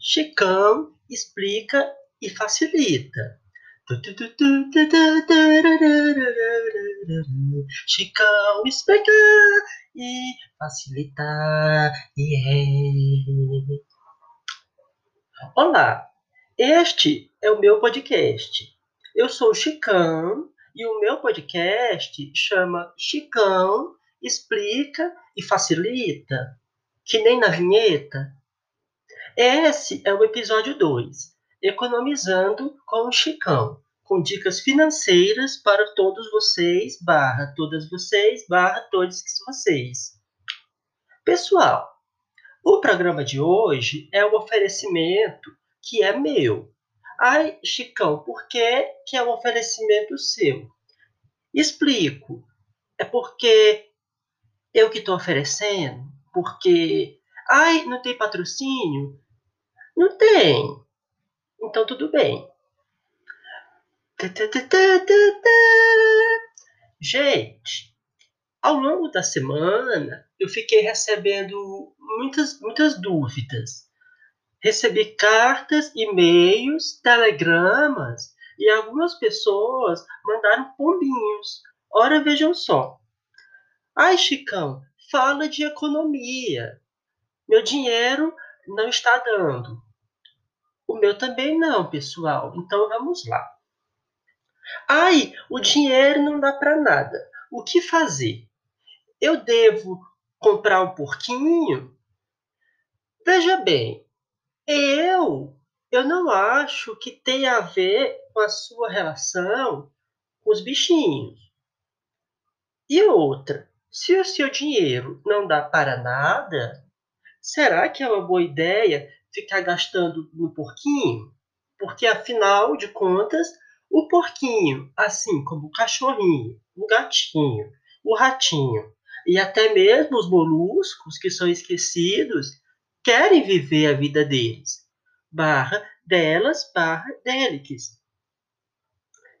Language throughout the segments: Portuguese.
Chicão explica e facilita. Chicão explica e facilita. Yeah. Olá, este é o meu podcast. Eu sou o Chicão e o meu podcast chama Chicão Explica e Facilita, que nem na vinheta. Esse é o episódio 2, Economizando com o Chicão, com dicas financeiras para todos vocês, barra todas vocês, barra todos vocês. Pessoal, o programa de hoje é um oferecimento que é meu. Ai, Chicão, por que, que é um oferecimento seu? Explico. É porque eu que estou oferecendo? Porque, ai, não tem patrocínio? Não tem. Então tudo bem. Gente, ao longo da semana eu fiquei recebendo muitas, muitas dúvidas. Recebi cartas, e-mails, telegramas e algumas pessoas mandaram pombinhos. Ora, vejam só. Ai, Chicão, fala de economia. Meu dinheiro não está dando. O meu também não, pessoal. Então vamos lá. Ai, o dinheiro não dá para nada. O que fazer? Eu devo comprar um porquinho? Veja bem, eu eu não acho que tenha a ver com a sua relação com os bichinhos. E outra, se o seu dinheiro não dá para nada, será que é uma boa ideia ficar gastando no porquinho? Porque afinal de contas, o porquinho, assim como o cachorrinho, o gatinho, o ratinho e até mesmo os moluscos que são esquecidos, querem viver a vida deles, barra delas, barra deles.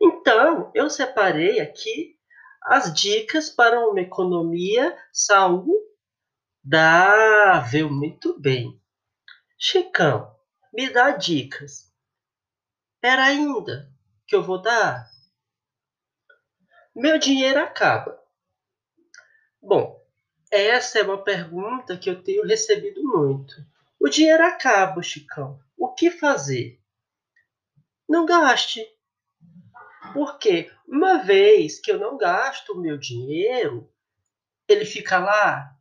Então, eu separei aqui as dicas para uma economia saudável. Muito bem. Chicão, me dá dicas. Espera ainda, que eu vou dar. Meu dinheiro acaba. Bom, essa é uma pergunta que eu tenho recebido muito. O dinheiro acaba, Chicão. O que fazer? Não gaste. Porque uma vez que eu não gasto o meu dinheiro, ele fica lá.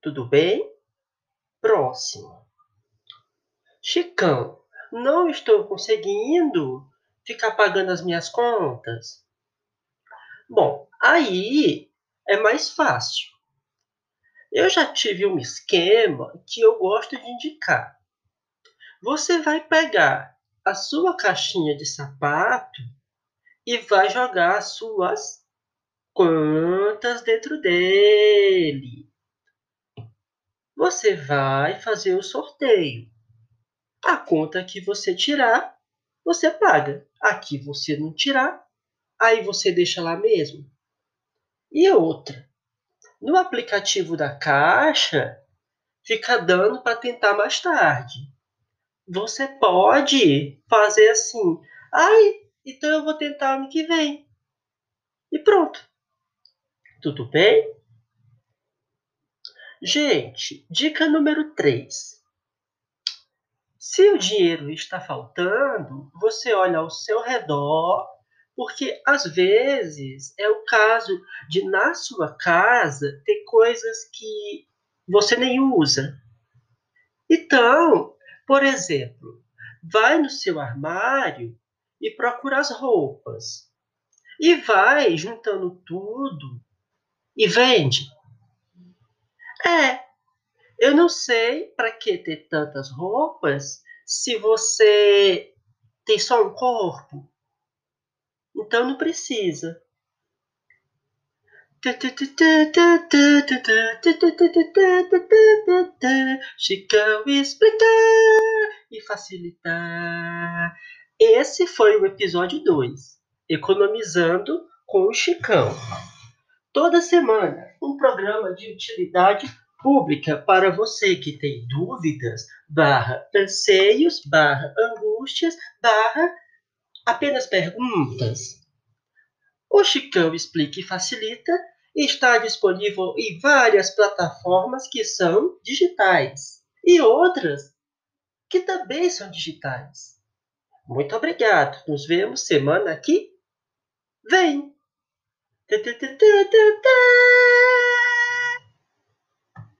Tudo bem? Próximo. Chicão, não estou conseguindo ficar pagando as minhas contas. Bom, aí é mais fácil. Eu já tive um esquema que eu gosto de indicar. Você vai pegar a sua caixinha de sapato e vai jogar as suas contas dentro dele. Você vai fazer o sorteio. A conta que você tirar, você paga. Aqui você não tirar, aí você deixa lá mesmo. E outra, no aplicativo da Caixa, fica dando para tentar mais tarde. Você pode fazer assim, ai, então eu vou tentar ano que vem. E pronto. Tudo bem? Gente, dica número 3. Se o dinheiro está faltando, você olha ao seu redor porque às vezes é o caso de na sua casa ter coisas que você nem usa. Então, por exemplo, vai no seu armário e procura as roupas. E vai juntando tudo e vende. É, eu não sei para que ter tantas roupas se você tem só um corpo. Então não precisa. Chicão explicar e facilitar. Esse foi o episódio 2, Economizando com o Chicão. toda semana um programa de utilidade pública para você que tem dúvidas, barra anseios, barra angústias, barra apenas perguntas. O Chicão Explica e Facilita está disponível em várias plataformas que são digitais e outras que também são digitais. Muito obrigado. Nos vemos semana que vem.